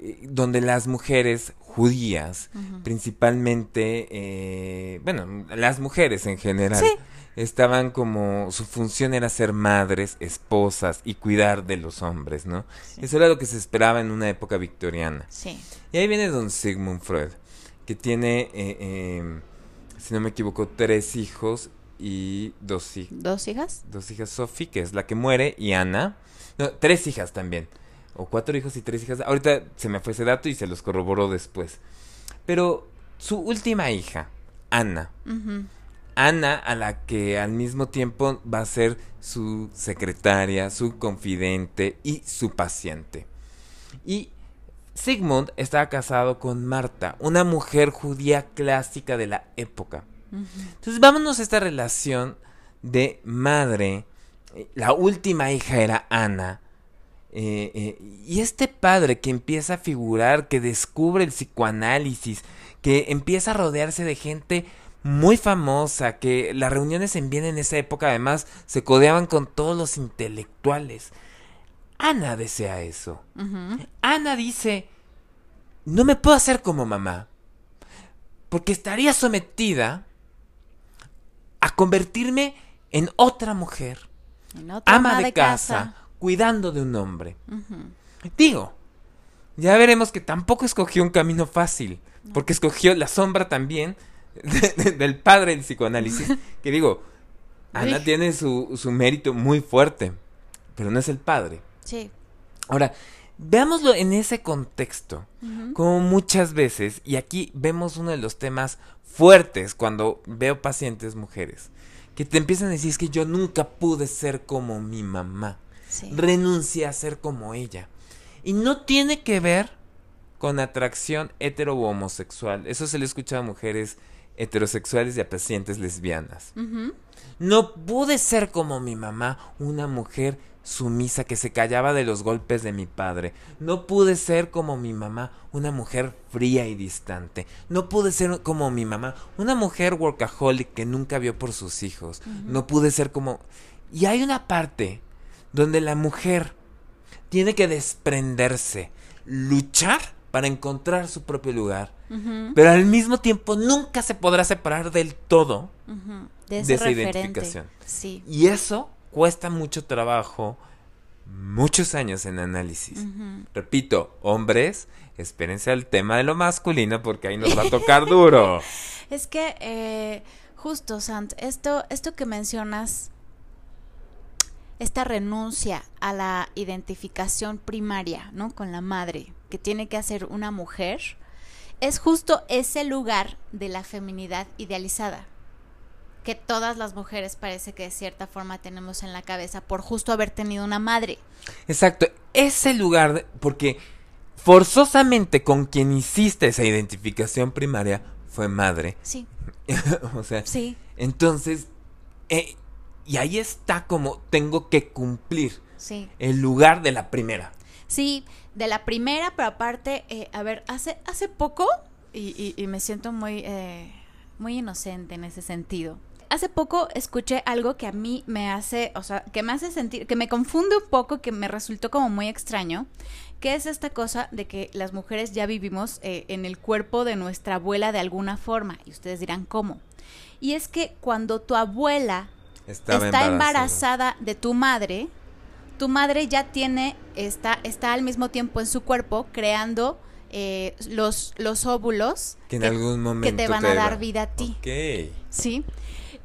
eh, donde las mujeres judías, principalmente, eh, bueno, las mujeres en general, Sí. estaban como, su función era ser madres, esposas y cuidar de los hombres, ¿no? Eso era lo que se esperaba en una época victoriana. Sí. Y ahí viene don Sigmund Freud, que tiene, eh, eh, si no me equivoco, tres hijos y dos, hij- ¿Dos hijas? dos hijas. Sophie, que es la que muere, y Ana. No, tres hijas también. O cuatro hijos y tres hijas. Ahorita se me fue ese dato y se los corroboró después. Pero su última hija, Ana. Ujú. Ana, a la que al mismo tiempo va a ser su secretaria, su confidente y su paciente. Y Sigmund estaba casado con Marta, una mujer judía clásica de la época. Entonces vámonos a esta relación de madre. eh, La última hija era Ana. eh, eh, y este padre que empieza a figurar, que descubre el psicoanálisis, que empieza a rodearse de gente muy famosa, que las reuniones en Viena en esa época además se codeaban con todos los intelectuales. Ana desea eso. Ana dice, no me puedo hacer como mamá, porque estaría sometida a convertirme en otra mujer, En otra ama de casa, cuidando de un hombre. Digo, ya veremos que tampoco escogió un camino fácil, porque escogió la sombra también de- de- del padre del psicoanálisis, que digo, Ana Uy. tiene su, su mérito muy fuerte, pero no es el padre. Sí. Ahora, veámoslo en ese contexto, como muchas veces, y aquí vemos uno de los temas fuertes cuando veo pacientes mujeres, que te empiezan a decir es que yo nunca pude ser como mi mamá, Sí. renuncié a ser como ella. Y no tiene que ver con atracción hetero o homosexual, eso se le escucha a mujeres heterosexuales y a pacientes lesbianas. No pude ser como mi mamá, una mujer sumisa que se callaba de los golpes de mi padre. No pude ser como mi mamá, una mujer fría y distante. No pude ser como mi mamá, una mujer workaholic que nunca vio por sus hijos. No pude ser como... Y hay una parte donde la mujer tiene que desprenderse, luchar para encontrar su propio lugar. Pero al mismo tiempo nunca se podrá separar del todo de esa referente. identificación. Sí. y eso cuesta mucho trabajo, muchos años en análisis. Repito, hombres, espérense al tema de lo masculino porque ahí nos va a tocar duro. Es que, eh, justo, Sant, esto, esto que mencionas, esta renuncia a la identificación primaria, ¿no? Con la madre, que tiene que hacer una mujer, es justo ese lugar de la feminidad idealizada que todas las mujeres parece que de cierta forma tenemos en la cabeza por justo haber tenido una madre. Exacto, ese lugar, de- porque forzosamente con quien hiciste esa identificación primaria fue madre. Sí, o sea, sí, entonces, eh, y ahí está como tengo que cumplir sí. el lugar de la primera. Sí, de la primera, pero aparte, eh, a ver, hace, hace poco, y, y- y me siento muy, eh, muy inocente en ese sentido. Hace poco escuché algo que a mí me hace, o sea, que me hace sentir, que me confunde un poco, que me resultó como muy extraño, que es esta cosa de que las mujeres ya vivimos eh, en el cuerpo de nuestra abuela de alguna forma. Y ustedes dirán, ¿cómo? Y es que cuando tu abuela Estaba está embarazada de tu madre, tu madre ya tiene, está, está al mismo tiempo en su cuerpo creando eh, los, los óvulos Que en algún momento te van a dar vida a ti. ¿Sí?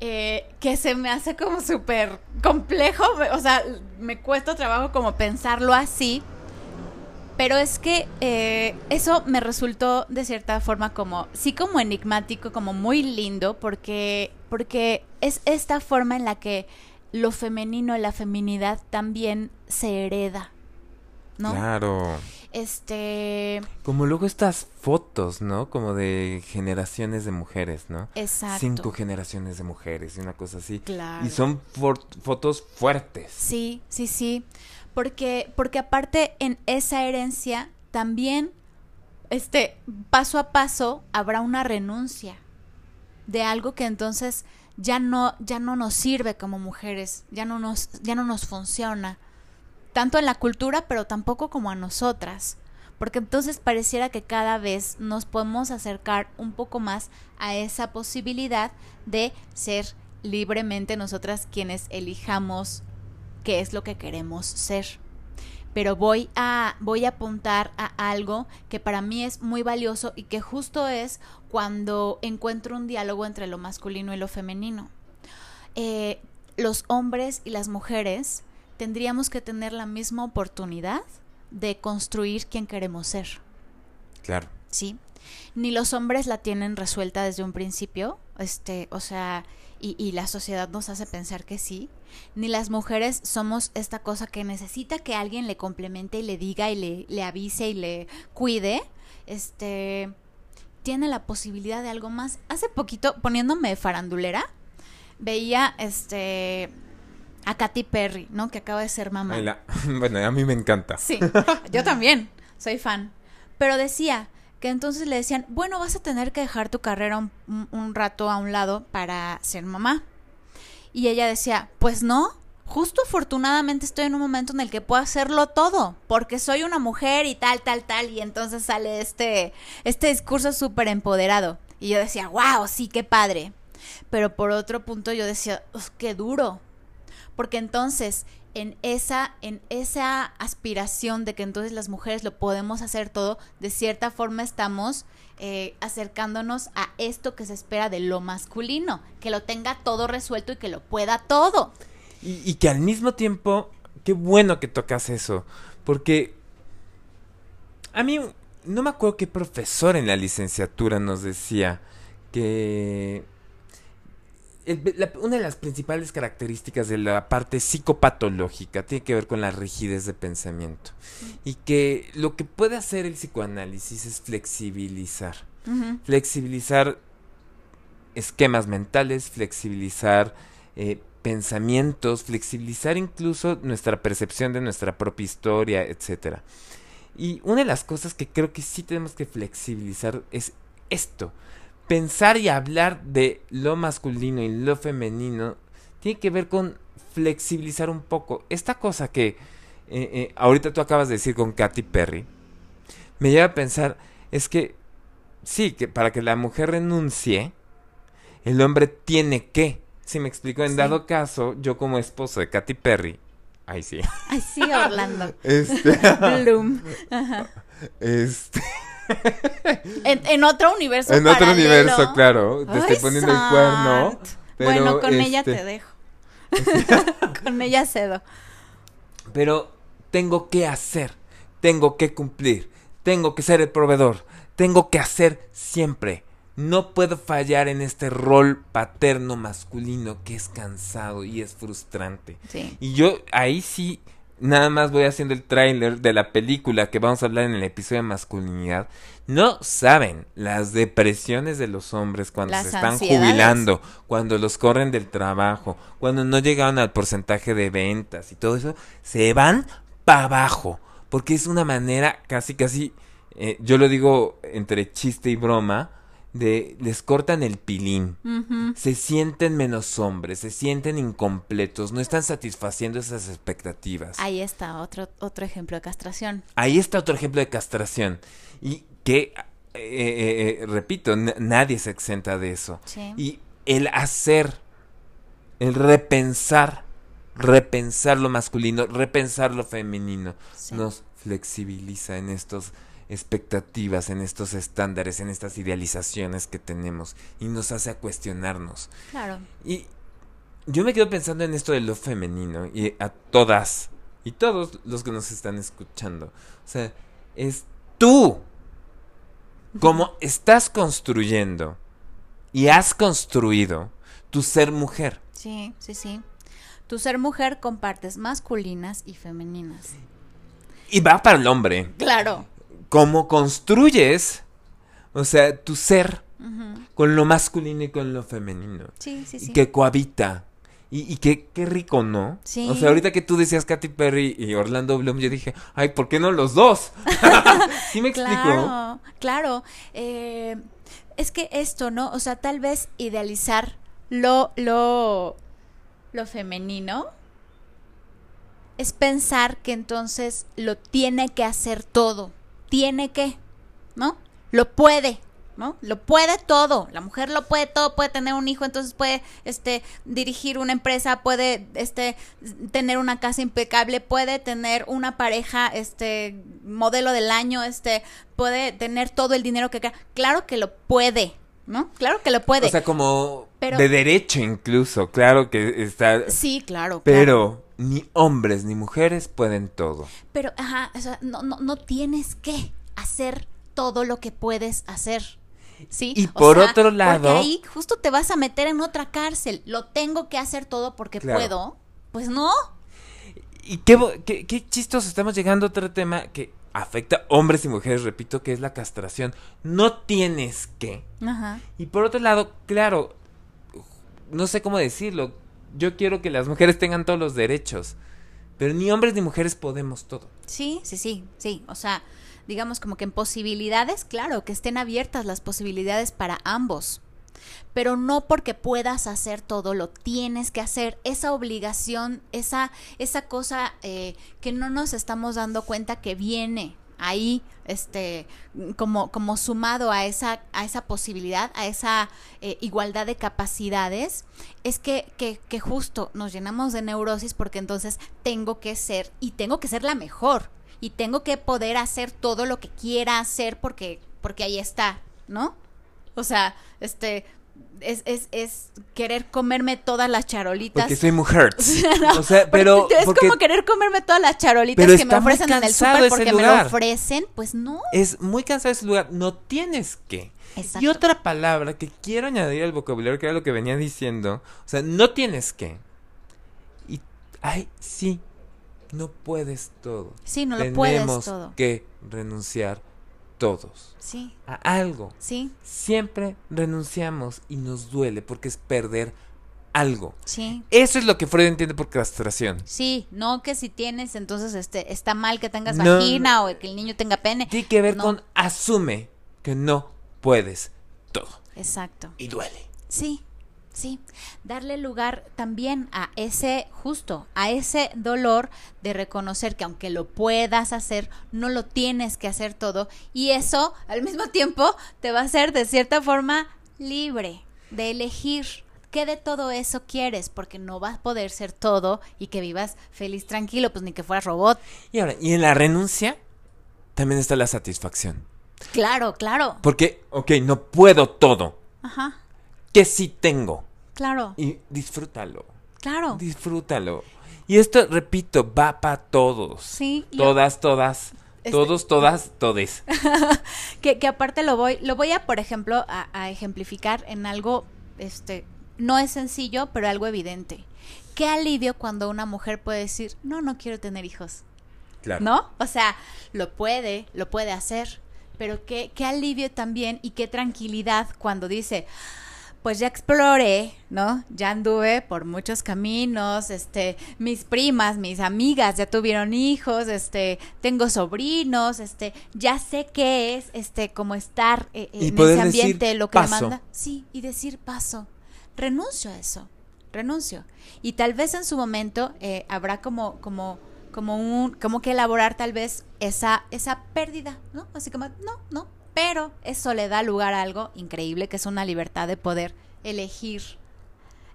Eh, que se me hace como súper complejo, o sea, me cuesta trabajo como pensarlo así, pero es que eh, eso me resultó de cierta forma como, sí como enigmático, como muy lindo, porque, porque es esta forma en la que lo femenino, la feminidad también se hereda. ¿No? Claro. Este. Como luego estas fotos, ¿no? Como de generaciones de mujeres, ¿no? Exacto. Cinco generaciones de mujeres y una cosa así. Claro. Y son fotos fuertes. Sí, sí, sí. Porque, porque aparte en esa herencia también, este, paso a paso habrá una renuncia de algo que entonces ya no, ya no nos sirve como mujeres, ya no nos, ya no nos funciona tanto en la cultura, pero tampoco como a nosotras. Porque entonces pareciera que cada vez nos podemos acercar un poco más a esa posibilidad de ser libremente nosotras quienes elijamos qué es lo que queremos ser. Pero voy a, voy a apuntar a algo que para mí es muy valioso y que justo es cuando encuentro un diálogo entre lo masculino y lo femenino. Eh, los hombres y las mujeres tendríamos que tener la misma oportunidad de construir quien queremos ser. Claro. Sí. Ni los hombres la tienen resuelta desde un principio, este, o sea, y, y, la sociedad nos hace pensar que sí. Ni las mujeres somos esta cosa que necesita que alguien le complemente y le diga y le, le avise y le cuide. Este tiene la posibilidad de algo más. Hace poquito, poniéndome farandulera, veía este a Katy Perry, ¿no? Que acaba de ser mamá. Bueno, a mí me encanta. Sí, yo también, soy fan. Pero decía que entonces le decían, bueno, vas a tener que dejar tu carrera un, un, rato a un lado para ser mamá. Y ella decía, pues no, justo afortunadamente estoy en un momento en el que puedo hacerlo todo, porque soy una mujer y tal, tal, tal, y entonces sale este, este discurso súper empoderado. Y yo decía, wow, sí, qué padre. Pero por otro punto yo decía, qué duro, porque entonces en esa, en esa aspiración de que entonces las mujeres lo podemos hacer todo, de cierta forma estamos eh, acercándonos a esto que se espera de lo masculino, que lo tenga todo resuelto y que lo pueda todo. Y, y que al mismo tiempo, qué bueno que tocas eso, porque a mí no me acuerdo qué profesor en la licenciatura nos decía que una de las principales características de la parte psicopatológica tiene que ver con la rigidez de pensamiento. Y que lo que puede hacer el psicoanálisis es flexibilizar. Uh -huh. Flexibilizar esquemas mentales, flexibilizar eh, pensamientos, flexibilizar incluso nuestra percepción de nuestra propia historia, etc. Y una de las cosas que creo que sí tenemos que flexibilizar es esto pensar y hablar de lo masculino y lo femenino tiene que ver con flexibilizar un poco. Esta cosa que eh, eh, ahorita tú acabas de decir con Katy Perry, me lleva a pensar, es que sí, que para que la mujer renuncie, el hombre tiene que. Si me explico, en sí. dado caso, yo como esposo de Katy Perry, ay sí. Ay sí, Orlando. este. Bloom. Ajá. Este. En, en, otro universo. En paralelo. otro universo, claro. Te Ay, estoy poniendo el cuerno. Pero, bueno, con ella este, te dejo. con ella cedo. Pero tengo que hacer. Tengo que cumplir. Tengo que ser el proveedor. Tengo que hacer siempre. No puedo fallar en este rol paterno masculino que es cansado y es frustrante. Sí. Y yo ahí sí nada más voy haciendo el tráiler de la película que vamos a hablar en el episodio de masculinidad. No saben las depresiones de los hombres cuando Las se están ansiedades. jubilando, cuando los corren del trabajo, cuando no llegaron al porcentaje de ventas y todo eso, se van para abajo, porque es una manera casi casi, eh, yo lo digo entre chiste y broma, de les cortan el pilín se sienten menos hombres, se sienten incompletos, no están satisfaciendo esas expectativas. Ahí está otro, otro ejemplo de castración. Ahí está otro ejemplo de castración. Y que, eh, eh, eh, repito, nadie se exenta de eso. Sí. Y el hacer, el repensar, repensar lo masculino, repensar lo femenino, Sí. nos flexibiliza en estos expectativas, en estos estándares, en estas idealizaciones que tenemos y nos hace a cuestionarnos. Claro. Y yo me quedo pensando en esto de lo femenino y a todas y todos los que nos están escuchando. O sea, es tú como estás construyendo y has construido tu ser mujer. Sí, sí, sí. Tu ser mujer compartes masculinas y femeninas. Y va para el hombre. Claro. ¿Cómo construyes, o sea, tu ser con lo masculino y con lo femenino? Sí, sí, sí. Que cohabita. Y, y qué, qué rico, ¿no? Sí. O sea, ahorita que tú decías Katy Perry y Orlando Bloom, yo dije, ay, ¿por qué no los dos? ¿Sí me explico? Claro, claro. Eh, es que esto, ¿no? O sea, tal vez idealizar lo, lo, lo femenino es pensar que entonces lo tiene que hacer todo. Tiene que, ¿no? Lo puede, ¿no? Lo puede todo. La mujer lo puede todo, puede tener un hijo, entonces puede este dirigir una empresa, puede este tener una casa impecable, puede tener una pareja este modelo del año, este puede tener todo el dinero que quiera. Claro que lo puede, ¿no? Claro que lo puede. O sea, como Pero- de derecho incluso, claro que está... sí, claro. claro. Ni hombres ni mujeres pueden todo. Pero, ajá, o sea, no, no, no tienes que hacer todo lo que puedes hacer. ¿Sí? Y O por sea, otro lado- Porque ahí justo te vas a meter en otra cárcel. Lo tengo que hacer todo porque Claro. puedo. Pues no. Y qué, qué, qué chistoso, estamos llegando a otro tema que afecta a hombres y mujeres, repito, que es la castración. No tienes que. Ajá. Y por otro lado, claro, no sé cómo decirlo. Yo quiero que las mujeres tengan todos los derechos. Pero ni hombres ni mujeres podemos todo. Sí, sí, sí, sí. O sea, digamos como que en posibilidades, claro, que estén abiertas las posibilidades para ambos. Pero no porque puedas hacer todo, lo tienes que hacer. Esa obligación, esa, esa cosa eh, que no nos estamos dando cuenta que viene ahí, este, como, como sumado a esa, a esa posibilidad, a esa eh, igualdad de capacidades, es que, que, que justo nos llenamos de neurosis porque entonces tengo que ser, y tengo que ser la mejor, y tengo que poder hacer todo lo que quiera hacer porque, porque ahí está, ¿no? O sea, este, es, es, es querer comerme todas las charolitas. Porque soy mujer. No, o sea, pero. es porque como querer comerme todas las charolitas que me ofrecen en el súper porque me lo ofrecen, pues no. es muy cansado ese lugar. No tienes que. Exacto. Y otra palabra que quiero añadir al vocabulario, que era lo que venía diciendo. O sea, no tienes que. Y. Ay, sí. No puedes todo. Sí, no lo puedes todo. que renunciar todos Sí, a algo. sí, Siempre renunciamos y nos duele porque es perder algo. sí. Eso es lo que Freud entiende por castración. Sí, no que si tienes, entonces este está mal que tengas No, vagina o que el niño tenga pene. Tiene que ver No. con asume que no puedes todo. Exacto. Y duele. Sí, sí. Darle lugar también a ese, justo, a ese dolor de reconocer que aunque lo puedas hacer, no lo tienes que hacer todo. Y eso, al mismo tiempo, te va a hacer de cierta forma libre de elegir qué de todo eso quieres, porque no vas a poder ser todo y que vivas feliz, tranquilo, pues ni que fueras robot. Y ahora, y en la renuncia también está la satisfacción. Claro, claro. Porque, ok, no puedo todo. Ajá, Que sí tengo. Claro, Y disfrútalo. claro. Disfrútalo. Y esto, repito, va para todos. Sí, Todas, todas. Este- Todos, todas, todes. que, que aparte lo voy, lo voy a, por ejemplo, a, a ejemplificar en algo, este, no es sencillo, pero algo evidente. Qué alivio cuando una mujer puede decir, no, no quiero tener hijos, Claro. ¿no? O sea, lo puede, lo puede hacer, pero qué, qué alivio también y qué tranquilidad cuando dice, pues ya exploré, ¿no? Ya anduve por muchos caminos, este, mis primas, mis amigas ya tuvieron hijos, este, tengo sobrinos, este, ya sé qué es, este, como estar eh, Y en ese decir, ambiente, lo que "Paso". demanda. Sí, y decir paso, renuncio a eso, renuncio. Y tal vez en su momento eh, habrá como, como, como un, como que elaborar tal vez esa, esa pérdida, ¿no? Así como, no, no, pero eso le da lugar a algo increíble, que es una libertad de poder elegir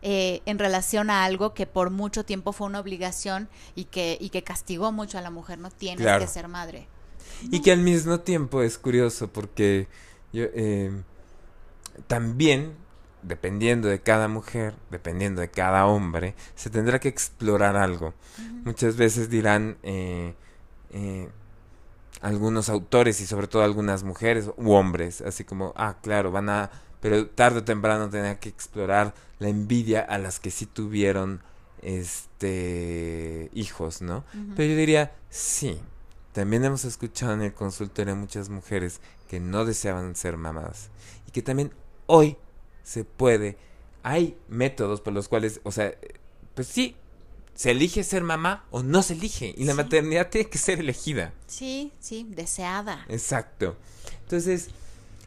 eh, en relación a algo que por mucho tiempo fue una obligación y que, y que castigó mucho a la mujer, no tienes Claro. que ser madre. Y que al mismo tiempo es curioso porque yo, eh, también, dependiendo de cada mujer, dependiendo de cada hombre, se tendrá que explorar algo. Muchas veces dirán eh, eh, algunos autores y sobre todo algunas mujeres u hombres, así como, ah, claro, van a, pero tarde o temprano tener que explorar la envidia a las que sí tuvieron este hijos, ¿no? Pero yo diría, sí. También hemos escuchado en el consultorio muchas mujeres que no deseaban ser mamás y que también hoy se puede hay métodos por los cuales, o sea, pues sí, se elige ser mamá o no se elige. Y la maternidad tiene que ser elegida. Sí, sí, deseada. Exacto. Entonces,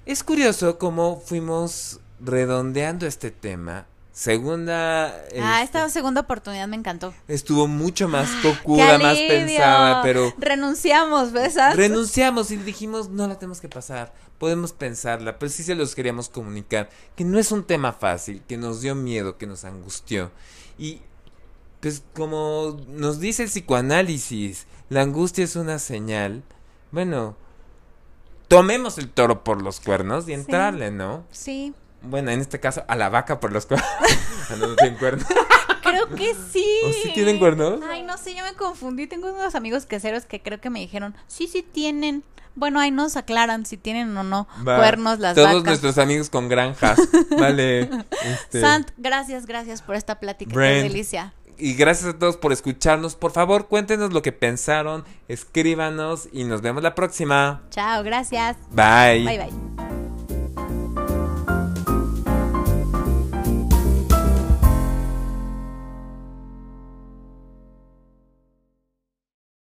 es curioso cómo fuimos redondeando este tema. Segunda. Ah, esta este, segunda oportunidad me encantó. Estuvo mucho más cocuda, más pensada, pero. Renunciamos, ¿ves? Renunciamos y dijimos, no la tenemos que pasar. Podemos pensarla, pero sí se los queríamos comunicar. Que no es un tema fácil, que nos dio miedo, que nos angustió. Y pues como nos dice el psicoanálisis, la angustia es una señal. Bueno, tomemos el toro por los cuernos y entrarle, ¿no? Sí. Bueno, en este caso, a la vaca por los cuernos. Ah, no, tienen cuernos. creo que sí. ¿O sí tienen cuernos? Ay, no sé, yo me confundí. Tengo unos amigos queseros que creo que me dijeron, sí, sí tienen. Bueno, ahí nos aclaran si tienen o no cuernos las vacas. Todos nuestros amigos con granjas. vale. Este... Sant, gracias, gracias por esta plática. Qué delicia y gracias a todos por escucharnos. Por favor, cuéntenos lo que pensaron, escríbanos y nos vemos la próxima. Chao, gracias. Bye. Bye, bye.